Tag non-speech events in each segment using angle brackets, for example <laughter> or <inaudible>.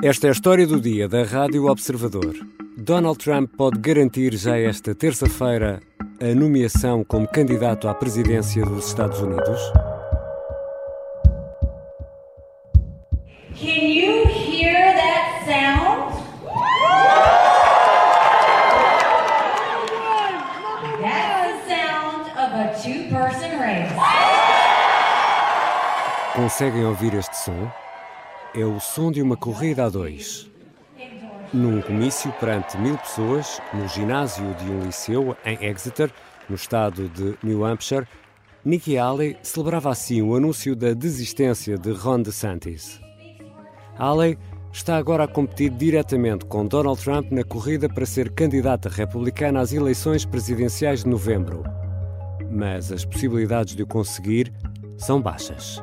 Esta é a história do dia da Rádio Observador. Donald Trump pode garantir já esta terça-feira a nomeação como candidato à presidência dos Estados Unidos? Can you hear that sound? That's the sound of a two-person race. Conseguem ouvir este som? É o som de uma corrida a dois. Num comício perante mil pessoas, no ginásio de um liceu em Exeter, no estado de New Hampshire, Nikki Haley celebrava assim o anúncio da desistência de Ron DeSantis. Haley está agora a competir diretamente com Donald Trump na corrida para ser candidata republicana às eleições presidenciais de novembro. Mas as possibilidades de o conseguir são baixas.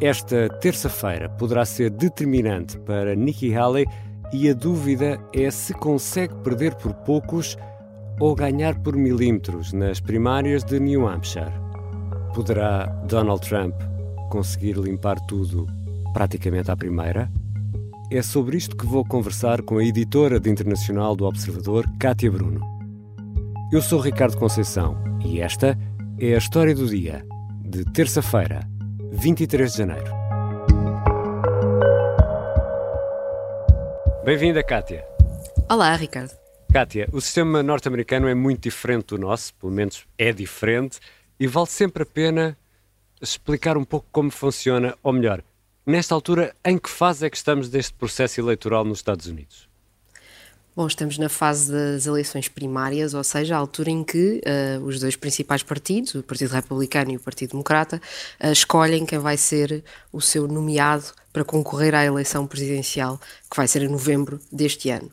Esta terça-feira poderá ser determinante para Nikki Haley e a dúvida é se consegue perder por poucos ou ganhar por milímetros nas primárias de New Hampshire. Poderá Donald Trump conseguir limpar tudo praticamente à primeira? É sobre isto que vou conversar com a editora de internacional do Observador, Kátia Bruno. Eu sou Ricardo Conceição e esta é a história do dia, de terça-feira, 23 de janeiro. Bem-vinda, Kátia. Olá, Ricardo. Kátia, o sistema norte-americano é muito diferente do nosso, pelo menos é diferente, e vale sempre a pena explicar um pouco como funciona, ou melhor, nesta altura, em que fase é que estamos deste processo eleitoral nos Estados Unidos? Bom, estamos na fase das eleições primárias, ou seja, a altura em que uh, os dois principais partidos, o Partido Republicano e o Partido Democrata, uh, escolhem quem vai ser o seu nomeado para concorrer à eleição presidencial, que vai ser em novembro deste ano.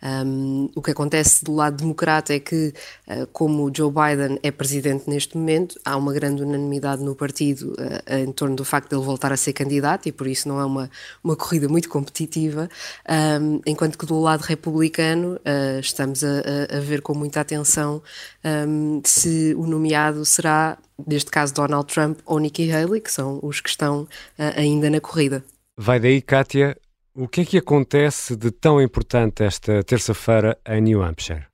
Um, o que acontece do lado democrata é que, uh, como Joe Biden é presidente neste momento, há uma grande unanimidade no partido uh, em torno do facto de ele voltar a ser candidato e por isso não é uma, uma corrida muito competitiva, um, enquanto que do lado republicano uh, estamos a, a, ver com muita atenção um, se o nomeado será, neste caso, Donald Trump ou Nikki Haley, que são os que estão ainda na corrida. Vai daí, Kátia, o que é que acontece de tão importante esta terça-feira em New Hampshire?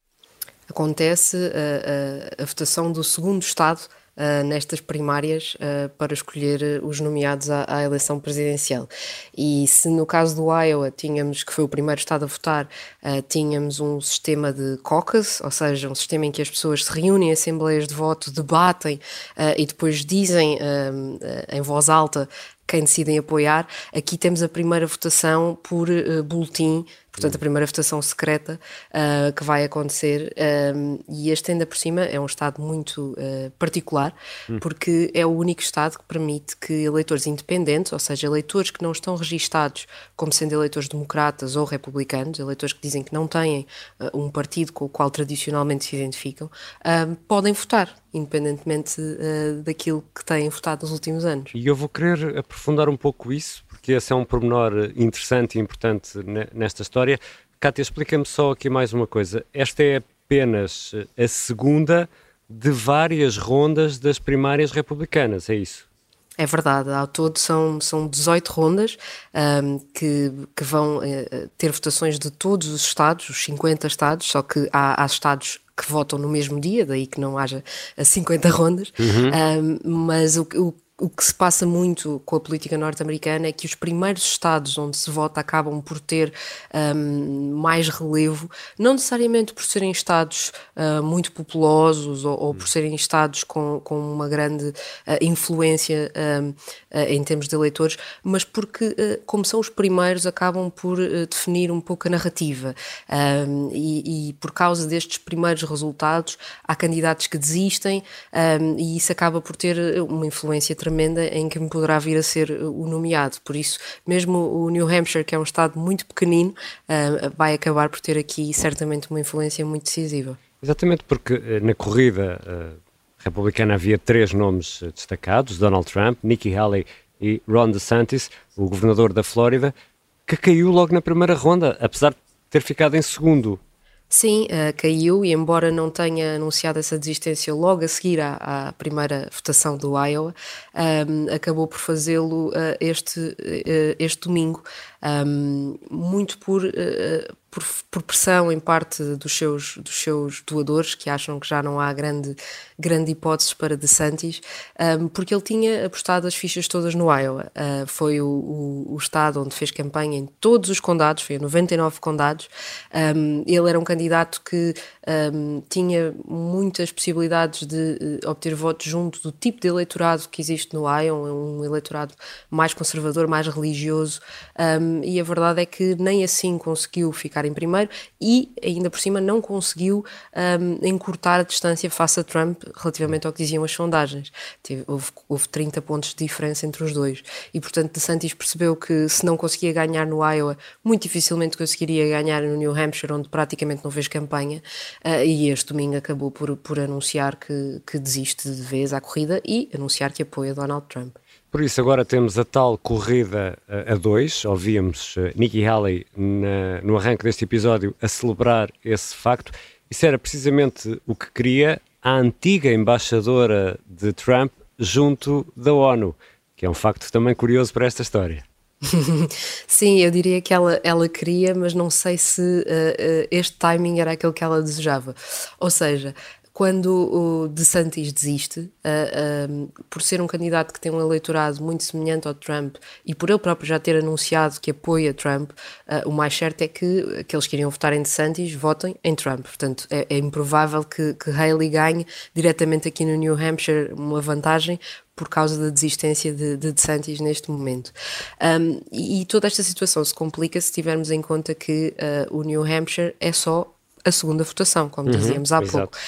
Acontece a, a, a votação do segundo Estado Uh, nestas primárias uh, para escolher os nomeados à, à, eleição presidencial. E se no caso do Iowa tínhamos, que foi o primeiro estado a votar, uh, tínhamos um sistema de caucus, ou seja, um sistema em que as pessoas se reúnem em assembleias de voto, debatem e depois dizem em voz alta quem decidem apoiar. Aqui temos a primeira votação por uh, boletim, portanto, a primeira votação secreta uh, que vai acontecer. Um, e este, ainda por cima, é um Estado muito uh, particular, hum. porque é o único Estado que permite que eleitores independentes, ou seja, eleitores que não estão registados como sendo eleitores democratas ou republicanos, eleitores que dizem que não têm um partido com o qual tradicionalmente se identificam, podem votar independentemente uh, daquilo que têm votado nos últimos anos. E eu vou querer aprofundar um pouco isso, porque esse é um pormenor interessante e importante nesta história. Cátia, explica-me só aqui mais uma coisa. Esta é apenas a segunda de várias rondas das primárias republicanas, é isso? É verdade, ao todo são, são 18 rondas um, que, que vão uh, ter votações de todos os estados, os 50 estados, só que há, há estados que votam no mesmo dia, daí que não haja 50 rondas, uhum. um, mas o, o o que se passa muito com a política norte-americana é que os primeiros estados onde se vota acabam por ter um, mais relevo, não necessariamente por serem estados uh, muito populosos ou, ou, por serem estados com, com uma grande uh, influência um, uh, em termos de eleitores, mas porque, como são os primeiros, acabam por definir um pouco a narrativa. Um, e, e, por causa destes primeiros resultados, há candidatos que desistem e isso acaba por ter uma influência tremenda em quem poderá vir a ser o nomeado. Por isso, mesmo o New Hampshire, que é um estado muito pequenino, uh, vai acabar por ter aqui certamente uma influência muito decisiva. Exatamente, porque eh, na corrida republicana havia três nomes destacados: Donald Trump, Nikki Haley e Ron DeSantis, o governador da Flórida, que caiu logo na primeira ronda, apesar de ter ficado em segundo. Sim, uh, caiu e embora não tenha anunciado essa desistência logo a seguir à, à primeira votação do Iowa, um, ehm, acabou por fazê-lo uh, este, uh, este domingo, um, ehm, muito por por, por, pressão em parte dos seus, dos seus doadores, que acham que já não há grande, grande hipótese para DeSantis, um, porque ele tinha apostado as fichas todas no Iowa. Uh, foi o, o, o, estado onde fez campanha em todos os condados, foi em 99 condados. Um, ele era um candidato que um, tinha muitas possibilidades de uh, obter votos junto do tipo de eleitorado que existe no Iowa, um eleitorado mais conservador, mais religioso, e a verdade é que nem assim conseguiu ficar em primeiro e, ainda por cima, não conseguiu um, encurtar a distância face a Trump relativamente ao que diziam as sondagens. Teve, houve, houve 30 pontos de diferença entre os dois. E, portanto, DeSantis percebeu que se não conseguia ganhar no Iowa, muito dificilmente conseguiria ganhar no New Hampshire, onde praticamente não fez campanha. Uh, e este domingo acabou por, por anunciar que, que desiste de vez à corrida e anunciar que apoia Donald Trump. Por isso, agora temos a tal corrida a dois. Ouvíamos uh, Nikki Haley na, no arranque deste episódio a celebrar esse facto. Isso era precisamente o que queria a antiga embaixadora de Trump junto da ONU, que é um facto também curioso para esta história. <laughs> Sim, eu diria que ela, ela queria, mas não sei se uh, uh, este timing era aquele que ela desejava. Ou seja, quando o DeSantis desiste, uh, uh, por ser um candidato que tem um eleitorado muito semelhante ao Trump e por ele próprio já ter anunciado que apoia Trump, uh, o mais certo é que aqueles que iriam votar em DeSantis votem em Trump. Portanto, é, é improvável que, que Haley ganhe diretamente aqui no New Hampshire uma vantagem, por causa da desistência de, de DeSantis neste momento. Um, e, e, toda esta situação se complica se tivermos em conta que uh, o New Hampshire é só a segunda votação, como uhum, dizíamos há exato.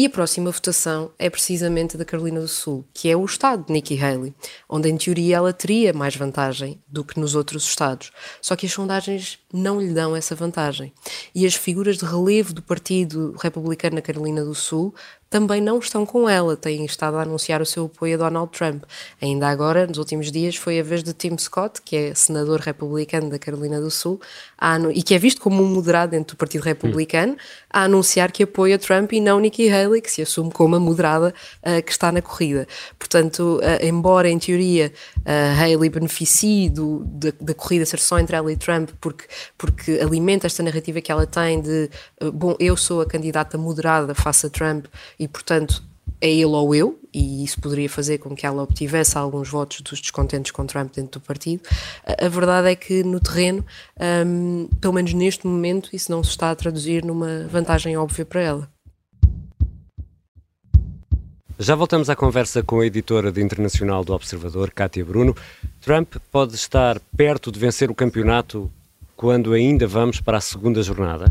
E a próxima votação é precisamente da Carolina do Sul, que é o estado de Nikki Haley, onde em teoria ela teria mais vantagem do que nos outros estados. Só que as sondagens não lhe dão essa vantagem. E as figuras de relevo do Partido Republicano na Carolina do Sul também não estão com ela, têm estado a anunciar o seu apoio a Donald Trump. Ainda agora, nos últimos dias, foi a vez de Tim Scott, que é senador republicano da Carolina do Sul, e que é visto como um moderado dentro do Partido Republicano, a anunciar que apoia Trump e não Nikki Haley, que se assume como a moderada uh, que está na corrida. Portanto, uh, embora em teoria uh, Haley beneficie do, da, da, corrida ser só entre ela e Trump, porque, porque alimenta esta narrativa que ela tem de, bom, eu sou a candidata moderada face a Trump e, portanto, é ele ou eu, e isso poderia fazer com que ela obtivesse alguns votos dos descontentes com Trump dentro do partido. A, verdade é que no terreno, um, pelo menos neste momento, isso não se está a traduzir numa vantagem óbvia para ela. Já voltamos à conversa com a editora de internacional do Observador, Kátia Bruno. Trump pode estar perto de vencer o campeonato quando ainda vamos para a segunda jornada?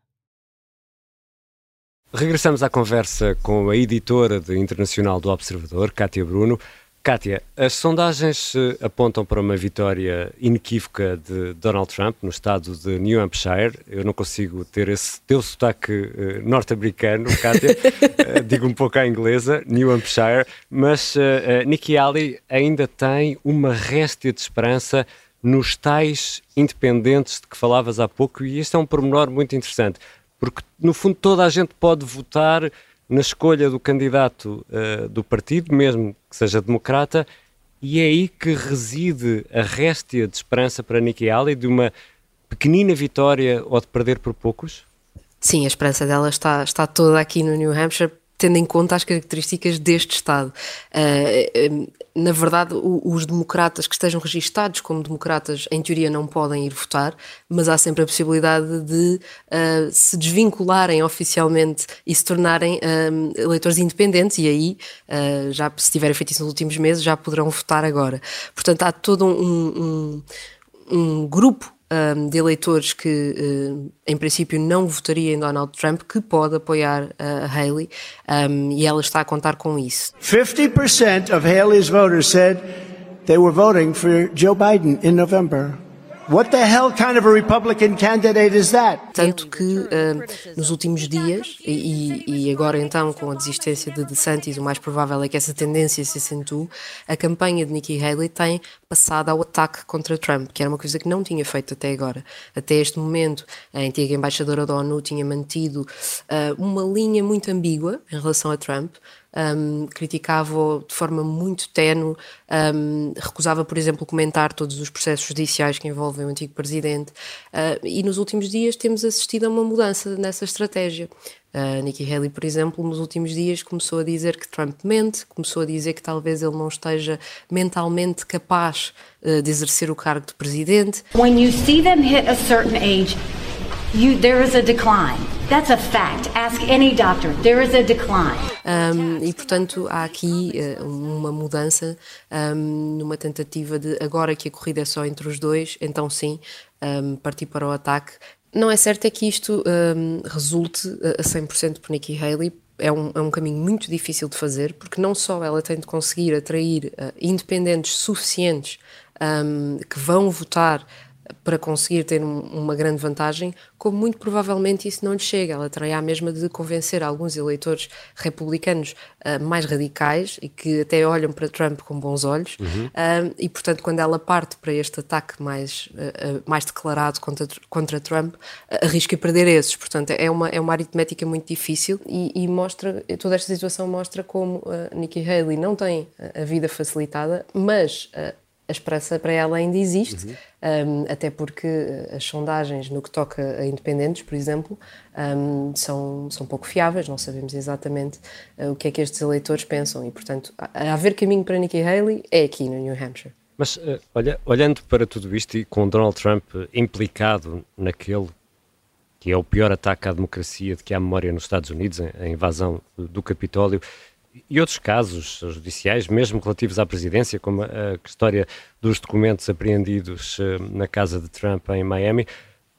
Regressamos à conversa com a editora internacional do Observador, Kátia Bruno. Kátia, as sondagens eh, apontam para uma vitória inequívoca de Donald Trump no estado de New Hampshire. Eu não consigo ter esse teu sotaque uh, norte-americano, Kátia, uh, <laughs> digo um pouco à inglesa, New Hampshire, mas uh, Nikki Haley ainda tem uma réstia de esperança nos tais independentes de que falavas há pouco, e este é um pormenor muito interessante porque no fundo toda a gente pode votar na escolha do candidato uh, do partido, mesmo que seja democrata, e é aí que reside a réstia de esperança para Nikki Haley de uma pequenina vitória ou de perder por poucos? Sim, a esperança dela está, está toda aqui no New Hampshire tendo em conta as características deste Estado. Uh, na verdade, os democratas que estejam registados como democratas, em teoria, não podem ir votar, mas há sempre a possibilidade de uh, se desvincularem oficialmente e se tornarem uh, eleitores independentes, e aí, uh, já se tiverem feito isso nos últimos meses, já poderão votar agora. Portanto, há todo um, um, um grupo um, de eleitores que, uh, em princípio, não votaria em Donald Trump, que pode apoiar a Haley, um, e ela está a contar com isso. 50% of Haley's voters said they were voting for Joe Biden in November. What the hell kind of a Republican candidate is that? Tanto que uh, nos últimos dias, e, e, agora então com a desistência de DeSantis, o mais provável é que essa tendência se acentue, a campanha de Nikki Haley tem passado ao ataque contra Trump, que era uma coisa que não tinha feito até agora. Até este momento, a antiga embaixadora da ONU tinha mantido uh, uma linha muito ambígua em relação a Trump, um, criticava-o de forma muito tenue, um, recusava, por exemplo, comentar todos os processos judiciais que envolvem o antigo presidente. Uh, e nos últimos dias temos assistido a uma mudança nessa estratégia. Uh, Nikki Haley, por exemplo, nos últimos dias começou a dizer que Trump mente, começou a dizer que talvez ele não esteja mentalmente capaz uh, de exercer o cargo de presidente. When you see them hit a certain age, You, there is a decline. That's a fact. Ask any doctor. There is a decline. Um, e portanto há aqui uh, uma mudança um, numa tentativa de agora que a corrida é só entre os dois, então sim, um, partir para o ataque. Não é certo é que isto resulte a 100% por Nikki Haley, é um, é um, caminho muito difícil de fazer, porque não só ela tem de conseguir atrair uh, independentes suficientes um, que vão votar para conseguir ter uma grande vantagem, como muito provavelmente isso não lhe chega. Ela terá a mesma de convencer alguns eleitores republicanos uh, mais radicais e que até olham para Trump com bons olhos, uhum. uh, e portanto, quando ela parte para este ataque mais, uh, mais declarado contra, contra Trump, arrisca perder esses. Portanto, é uma, é uma aritmética muito difícil e, e mostra, toda esta situação mostra como Nikki Haley não tem a vida facilitada, mas a esperança para ela ainda existe, uhum. um, até porque as sondagens no que toca a independentes, por exemplo, um, são, são pouco fiáveis, não sabemos exatamente uh, o que é que estes eleitores pensam e, portanto, a, haver caminho para Nikki Haley é aqui no New Hampshire. Mas, uh, olha, olhando para tudo isto e com Donald Trump implicado naquele que é o pior ataque à democracia de que há memória nos Estados Unidos, a invasão do Capitólio, e outros casos judiciais, mesmo relativos à presidência, como a, história dos documentos apreendidos uh, na casa de Trump em Miami,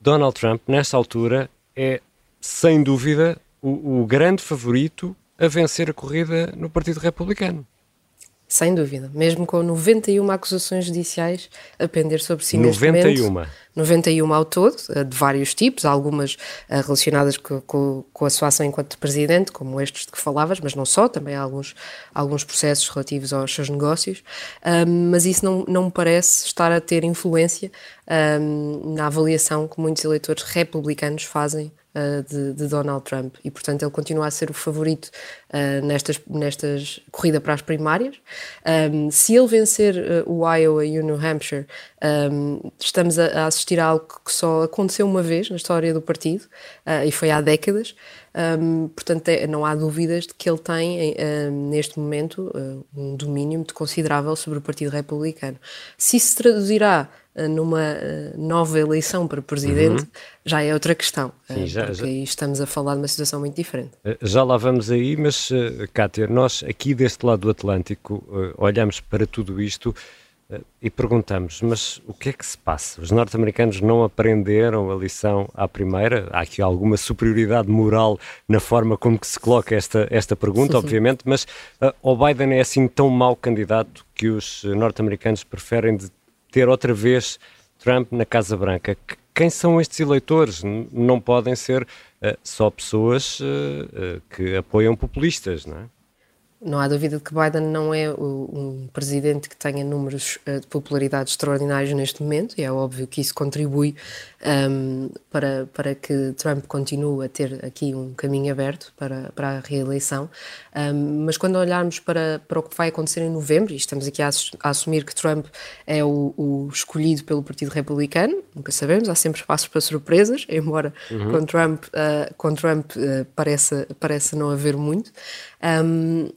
Donald Trump, nesta altura, é sem dúvida o, o grande favorito a vencer a corrida no Partido Republicano. Sem dúvida, mesmo com 91 acusações judiciais a pender sobre si 91. neste momento. 91 ao todo, eh, de vários tipos, algumas eh, relacionadas com, com, com, a sua ação enquanto presidente, como estes de que falavas, mas não só, também há alguns, alguns processos relativos aos seus negócios, um, mas isso não, não me parece estar a ter influência um, na avaliação que muitos eleitores republicanos fazem uh, de, de, Donald Trump e, portanto, ele continua a ser o favorito uh, nestas, nestas corrida para as primárias. Um, se ele vencer uh, o Iowa e o New Hampshire, um, estamos a, a, assistir a algo que só aconteceu uma vez na história do partido e foi há décadas. Um, portanto, é, não há dúvidas de que ele tem, neste momento, um domínio muito considerável sobre o Partido Republicano. Se isso se traduzirá eh, numa eh, nova eleição para presidente, uhum. já é outra questão. Sim, já, porque já. aí estamos a falar de uma situação muito diferente. Já lá vamos aí, mas, Cátia, nós aqui deste lado do Atlântico olhamos para tudo isto e perguntamos, mas o que é que se passa? Os norte-americanos não aprenderam a lição à primeira? Há aqui alguma superioridade moral na forma como que se coloca esta, esta pergunta, obviamente, mas uh, o Biden é assim tão mau candidato que os norte-americanos preferem ter outra vez Trump na Casa Branca. Quem são estes eleitores? Não podem ser uh, só pessoas uh, que apoiam populistas, não é? Não há dúvida de que Biden não é um presidente que tenha números eh, de popularidade extraordinários neste momento, e é óbvio que isso contribui um, para, para que Trump continue a ter aqui um caminho aberto para, para a reeleição. Um, mas quando olharmos para, para o que vai acontecer em novembro, e estamos aqui a, a assumir que Trump é o, o, escolhido pelo Partido Republicano, nunca sabemos, há sempre espaços para surpresas, embora uhum. com Trump, uh, com Trump uh, pareça, pareça não haver muito. Um,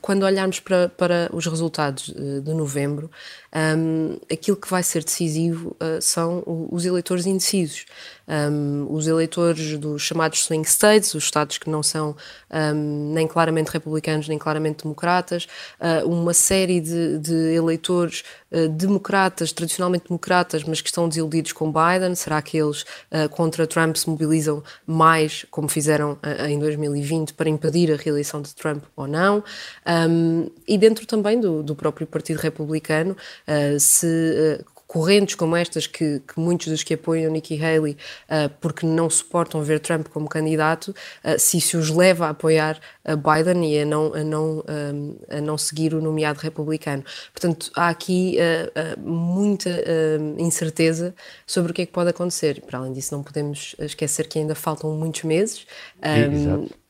quando olharmos para, para os resultados de novembro, um, aquilo que vai ser decisivo uh, são os eleitores indecisos. Um, os eleitores dos chamados swing states, os estados que não são um, nem claramente republicanos nem claramente democratas, uh, uma série de, de eleitores uh, democratas, tradicionalmente democratas, mas que estão desiludidos com Biden. Será que eles contra Trump se mobilizam mais, como fizeram em 2020, para impedir a reeleição de Trump ou não? e dentro também do, do próprio Partido Republicano, se uh, correntes como estas que, que, muitos dos que apoiam Nikki Haley uh, porque não suportam ver Trump como candidato, uh, se isso os leva a apoiar a Biden e a não, a não, um, a não seguir o nomeado republicano. Portanto, há aqui uh, muita incerteza sobre o que é que pode acontecer. Para além disso, não podemos esquecer que ainda faltam muitos meses. Um,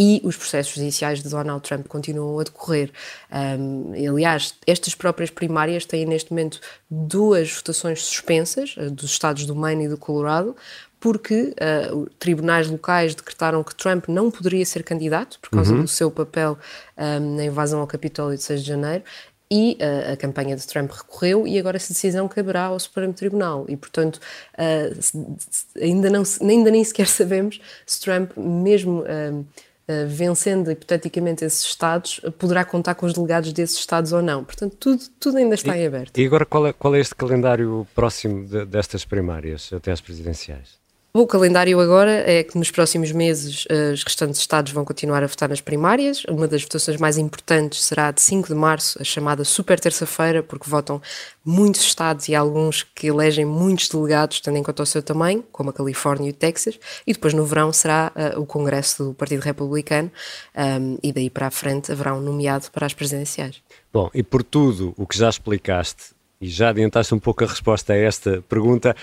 e os processos judiciais de Donald Trump continuam a decorrer. Um, aliás, estas próprias primárias têm neste momento duas votações suspensas, dos estados do Maine e do Colorado, porque uh, tribunais locais decretaram que Trump não poderia ser candidato por causa uhum. do seu papel um, na invasão ao Capitólio de 6 de janeiro e uh, a campanha de Trump recorreu e agora essa decisão caberá ao Supremo Tribunal e portanto uh, ainda não ainda nem sequer <laughs> sabemos se Trump mesmo vencendo hipoteticamente esses Estados, poderá contar com os delegados desses Estados ou não. Portanto, tudo, tudo ainda está e, em aberto. E agora, qual é, qual é este calendário próximo de, destas primárias até às presidenciais? O calendário agora é que nos próximos meses eh, os restantes Estados vão continuar a votar nas primárias. Uma das votações mais importantes será de 5 de março, a chamada Super Terça-feira, porque votam muitos Estados e alguns que elegem muitos delegados, tendo em conta o seu tamanho, como a Califórnia e o Texas. E depois no verão será uh, o Congresso do Partido Republicano um, ehm, e daí para a frente haverá um nomeado para as presidenciais. Bom, e por tudo o que já explicaste e já adiantaste um pouco a resposta a esta pergunta,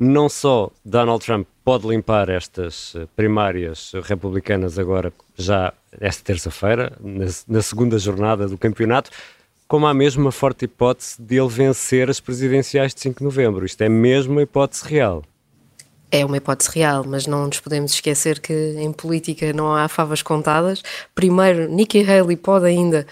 não só Donald Trump pode limpar estas eh, primárias republicanas agora, já esta terça-feira, na, na, segunda jornada do campeonato, como há mesmo uma forte hipótese de ele vencer as presidenciais de 5 de novembro. Isto é mesmo uma hipótese real. É uma hipótese real, mas não nos podemos esquecer que em política não há favas contadas. Primeiro, Nikki Haley pode ainda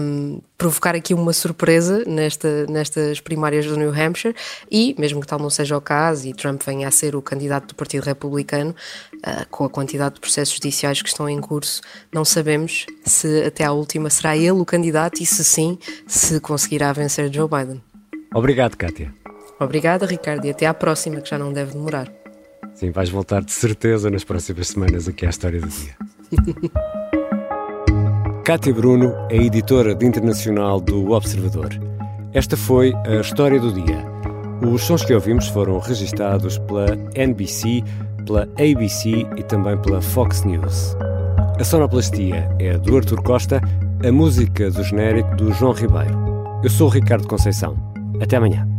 um, provocar aqui uma surpresa nesta, nestas primárias do New Hampshire e, mesmo que tal não seja o caso e Trump venha a ser o candidato do Partido Republicano, uh, com a quantidade de processos judiciais que estão em curso, não sabemos se até à última será ele o candidato e, se sim, se conseguirá vencer Joe Biden. Obrigado, Kátia. Obrigada, Ricardo, e até à próxima, que já não deve demorar. Sim, vais voltar de certeza nas próximas semanas aqui à História do Dia. <laughs> Cátia Bruno é editora de internacional do Observador. Esta foi a História do Dia. Os sons que ouvimos foram registados pela NBC, pela ABC e também pela Fox News. A sonoplastia é do Artur Costa, a música do genérico do João Ribeiro. Eu sou o Ricardo Conceição. Até amanhã.